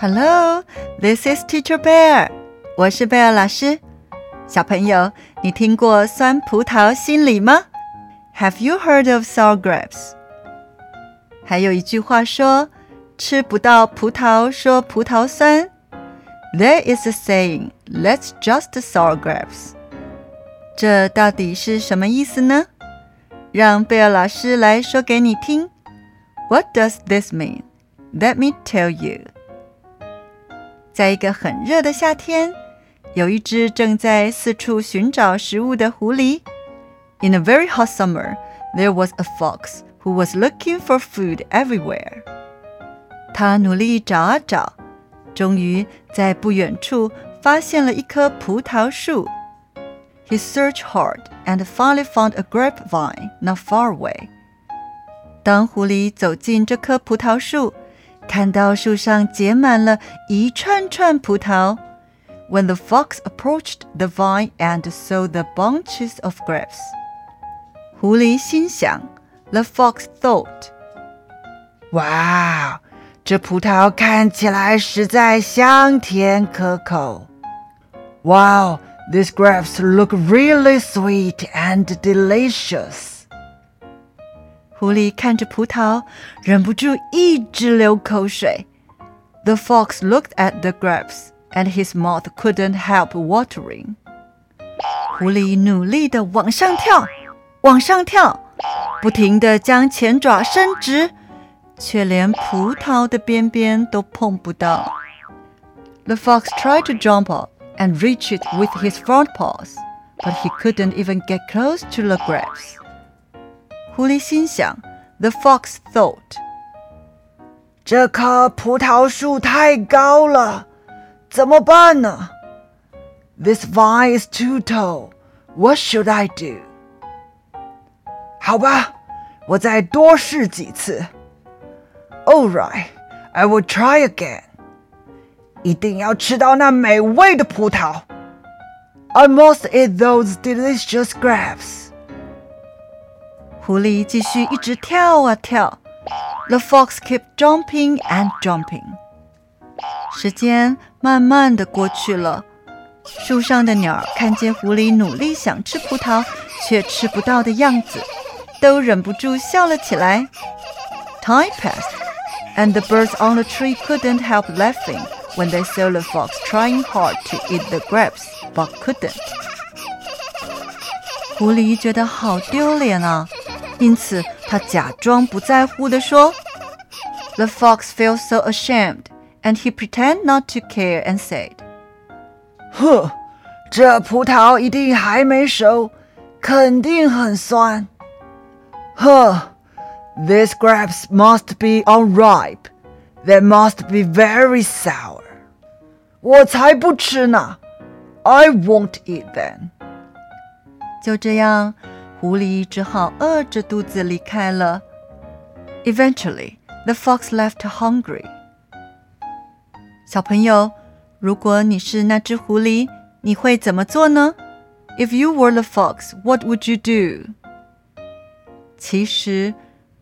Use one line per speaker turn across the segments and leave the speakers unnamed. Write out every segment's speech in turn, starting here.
Hello, this is Teacher Bear. 我是贝尔老师。小朋友，你听过酸葡萄心理吗？Have you heard of sour grapes？还有一句话说：“吃不到葡萄说葡萄酸。” There is a saying, "Let's just sour grapes." 这到底是什么意思呢？让贝尔老师来说给你听。What does this mean? Let me tell you. 在一个很热的夏天，有一只正在四处寻找食物的狐狸。In a very hot summer, there was a fox who was looking for food everywhere. 他努力找啊找。终于在不远处发现了一棵葡萄树。He searched hard and finally found a grapevine not far away. 当狐狸走进这棵葡萄树，看到树上结满了一串串葡萄。When the fox approached the vine and saw the bunches of grapes，狐狸心想，The fox thought，
哇！这葡萄看起来实在香甜可口。Wow, these grapes look really sweet and delicious.
狐狸看着葡萄，忍不住一直流口水。The fox looked at the grapes, and his mouth couldn't help watering. 狐狸努力地往上跳，往上跳，不停地将前爪伸直。却连葡萄的边边都碰不到。The fox tried to jump up and reach it with his front paws, but he couldn't even get close to the grapes. 狐狸心想，The fox thought，
这棵葡萄树太高了，怎么办呢？This vine is too tall. What should I do? 好吧，我再多试几次。all right, I will try again. 一定要吃到那美味的葡萄。I must eat those delicious grapes.
狐狸继续一直跳啊跳。The fox kept jumping and jumping. 时间慢慢的过去了。树上的鸟看见狐狸努力想吃葡萄却吃不到的样子，都忍不住笑了起来。Time passed and the birds on the tree couldn't help laughing when they saw the fox trying hard to eat the grapes but couldn't. 狐狸觉得好丢脸啊， 因此他假装不在乎地说：“The fox felt so ashamed, and he pretended not to care and said,
哼，这葡萄一定还没熟，肯定很酸。呵。” these grapes must be unripe. They must be very sour. 我才不吃呢！I won't eat them.
就这样， 狐狸只好饿着肚子离开了。Eventually, the fox left hungry. 小朋友，如果你是那只狐狸，你会怎么做呢？If you were the fox, what would you do? 其实。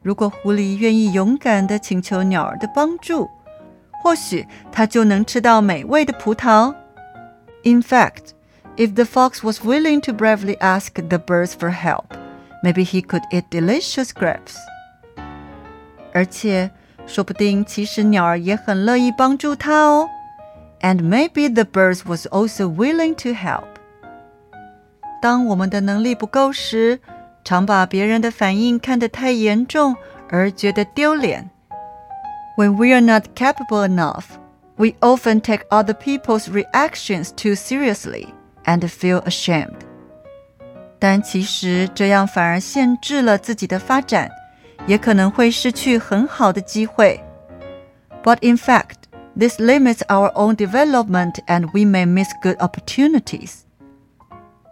如果狐狸愿意勇敢地请求鸟儿的帮助，或许它就能吃到美味的葡萄。In fact, if the fox was willing to bravely ask the birds for help, maybe he could eat delicious grapes. 而且，说不定其实鸟儿也很乐意帮助它哦。And maybe the birds was also willing to help. 当我们的能力不够时，常把别人的反应看得太严重而觉得丢脸。When we are not capable enough, we often take other people's reactions too seriously and feel ashamed. 但其实这样反而限制了自己的发展，也可能会失去很好的机会。But in fact, this limits our own development and we may miss good opportunities.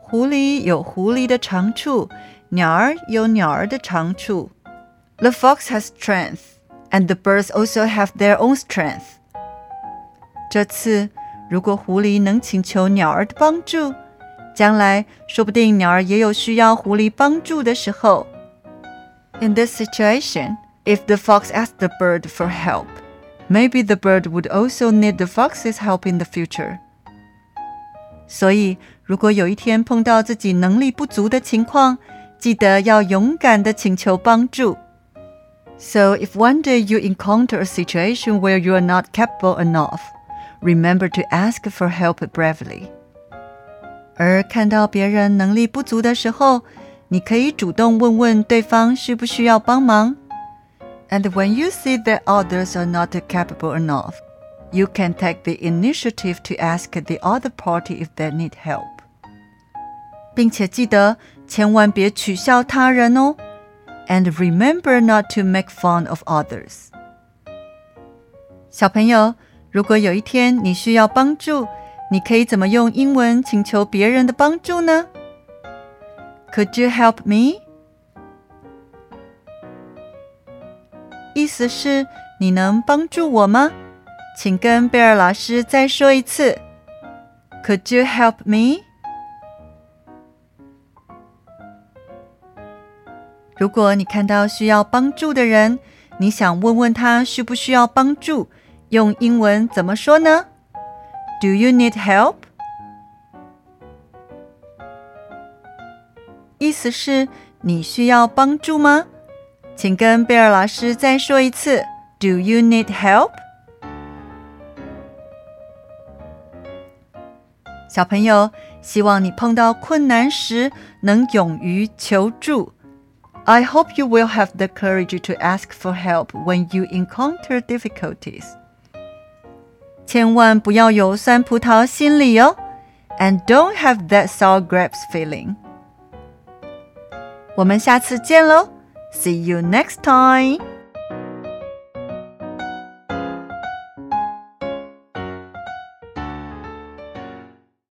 狐狸有狐狸的长处，鸟儿有鸟儿的长处。The fox has strength, and the birds also have their own strength. 这次， 如果狐狸能请求鸟儿的帮助，将来说不定鸟儿也有需要狐狸帮助的时候。In this situation, if the fox asked the bird for help, maybe the bird would also need the fox's help in the future. 所以，如果有一天碰到自己能力不足的情况，记得要勇敢的请求帮助。So, if one day you encounter a situation where you are not capable enough, remember to ask for help bravely. 而看到别人能力不足的时候，你可以主动问问对方需不需要帮忙。And when you see that others are not capable enough, you can take the initiative to ask the other party if they need help. 并且记得千万别取笑他人哦。And remember not to make fun of others. 小朋友， 如果有一天你需要帮助，你可以怎么用英文请求别人的帮助呢？Could you help me？意思是你能帮助我吗？请跟贝尔老师再说一次。Could you help me？如果你看到需要帮助的人，你想问问他需不需要帮助，用英文怎么说呢？Do you need help？意思是你需要帮助吗？请跟贝尔老师再说一次。Do you need help？小朋友，希望你碰到困难时能勇于求助。I hope you will have the courage to ask for help when you encounter difficulties. 千万不要有酸葡萄心理哦，and don't have that sour grapes feeling。我们下次见喽，See you next time。